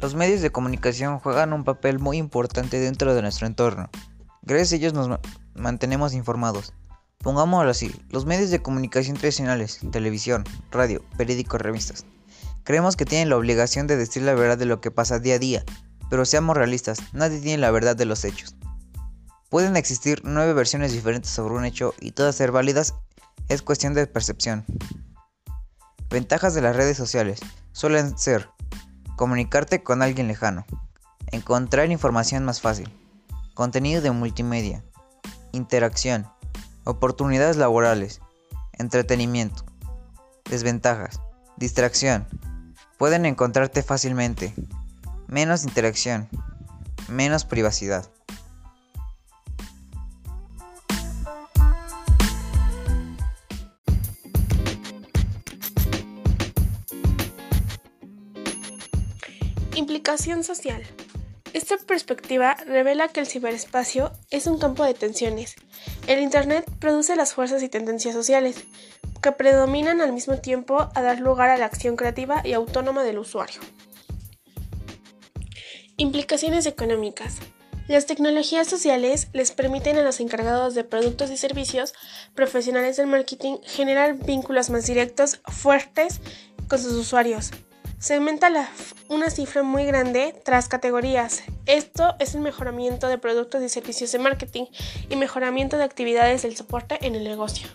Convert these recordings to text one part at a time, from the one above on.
Los medios de comunicación juegan un papel muy importante dentro de nuestro entorno. Gracias a ellos nos mantenemos informados. Pongámoslo así, los medios de comunicación tradicionales, televisión, radio, periódicos, revistas, creemos que tienen la obligación de decir la verdad de lo que pasa día a día, pero seamos realistas, nadie tiene la verdad de los hechos. Pueden existir nueve versiones diferentes sobre un hecho y todas ser válidas, es cuestión de percepción. Ventajas de las redes sociales suelen ser comunicarte con alguien lejano, encontrar información más fácil, contenido de multimedia, interacción, oportunidades laborales, entretenimiento, desventajas, distracción, pueden encontrarte fácilmente, menos interacción, menos privacidad. Implicación social. Esta perspectiva revela que el ciberespacio es un campo de tensiones. El Internet produce las fuerzas y tendencias sociales, que predominan al mismo tiempo a dar lugar a la acción creativa y autónoma del usuario. Implicaciones económicas. Las tecnologías sociales les permiten a los encargados de productos y servicios profesionales del marketing generar vínculos más directos, fuertes con sus usuarios, se aumenta una cifra muy grande tras categorías. Esto es el mejoramiento de productos y servicios de marketing y mejoramiento de actividades del soporte en el negocio.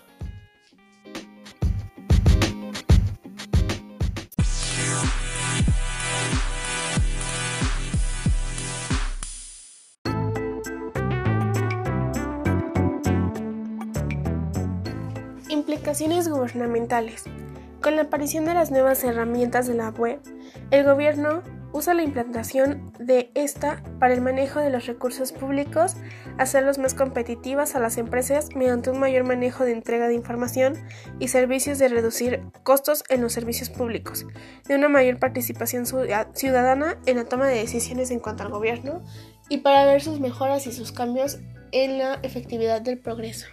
Implicaciones gubernamentales. Con la aparición de las nuevas herramientas de la web, el gobierno usa la implantación de esta para el manejo de los recursos públicos, hacerlos más competitivas a las empresas mediante un mayor manejo de entrega de información y servicios de reducir costos en los servicios públicos, de una mayor participación ciudadana en la toma de decisiones en cuanto al gobierno y para ver sus mejoras y sus cambios en la efectividad del progreso.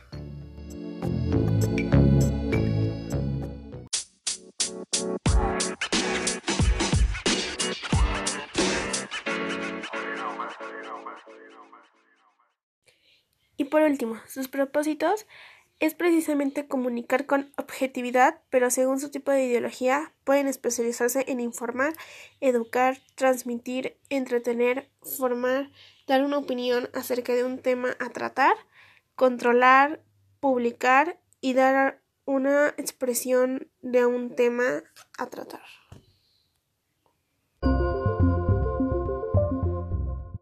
Y por último, sus propósitos es precisamente comunicar con objetividad, pero según su tipo de ideología pueden especializarse en informar, educar, transmitir, entretener, formar, dar una opinión acerca de un tema a tratar, controlar, publicar y dar una expresión de un tema a tratar.